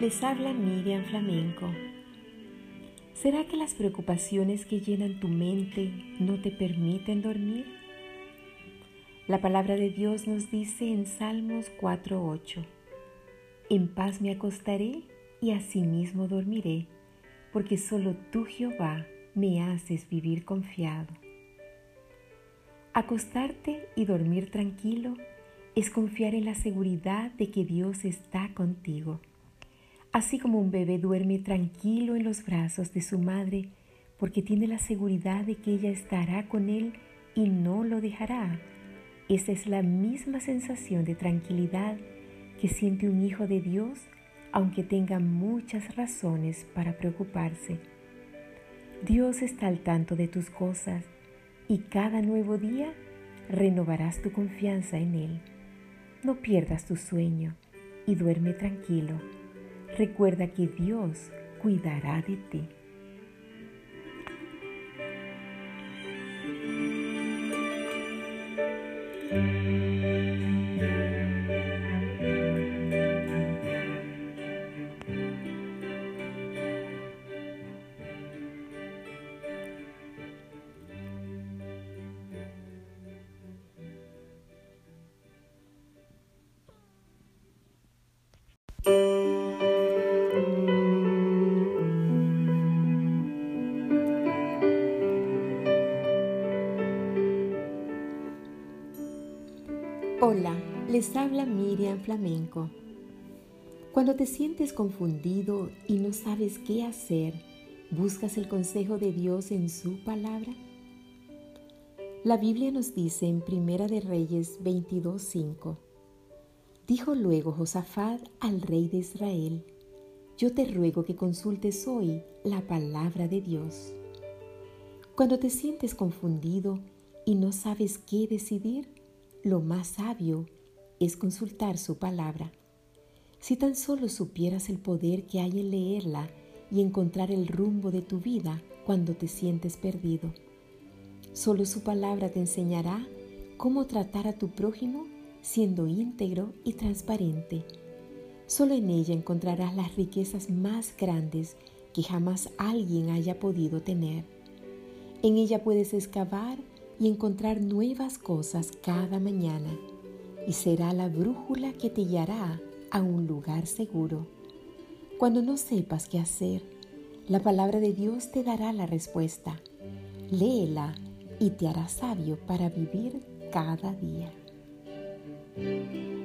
Les habla Miriam Flamenco. ¿Será que las preocupaciones que llenan tu mente no te permiten dormir? La palabra de Dios nos dice en Salmos 4:8, En paz me acostaré y asimismo dormiré, porque solo tú Jehová me haces vivir confiado. Acostarte y dormir tranquilo es confiar en la seguridad de que Dios está contigo. Así como un bebé duerme tranquilo en los brazos de su madre porque tiene la seguridad de que ella estará con él y no lo dejará. Esa es la misma sensación de tranquilidad que siente un hijo de Dios aunque tenga muchas razones para preocuparse. Dios está al tanto de tus cosas y cada nuevo día renovarás tu confianza en Él. No pierdas tu sueño y duerme tranquilo. Recuerda que Dios cuidará de ti. Hola, les habla Miriam Flamenco. Cuando te sientes confundido y no sabes qué hacer, ¿buscas el consejo de Dios en su palabra? La Biblia nos dice en Primera de Reyes 22:5. Dijo luego Josafat al rey de Israel: Yo te ruego que consultes hoy la palabra de Dios. Cuando te sientes confundido y no sabes qué decidir, lo más sabio es consultar su palabra. Si tan solo supieras el poder que hay en leerla y encontrar el rumbo de tu vida cuando te sientes perdido. Solo su palabra te enseñará cómo tratar a tu prójimo siendo íntegro y transparente. Solo en ella encontrarás las riquezas más grandes que jamás alguien haya podido tener. En ella puedes excavar y encontrar nuevas cosas cada mañana y será la brújula que te guiará a un lugar seguro. Cuando no sepas qué hacer, la palabra de Dios te dará la respuesta. Léela y te hará sabio para vivir cada día. Thank you.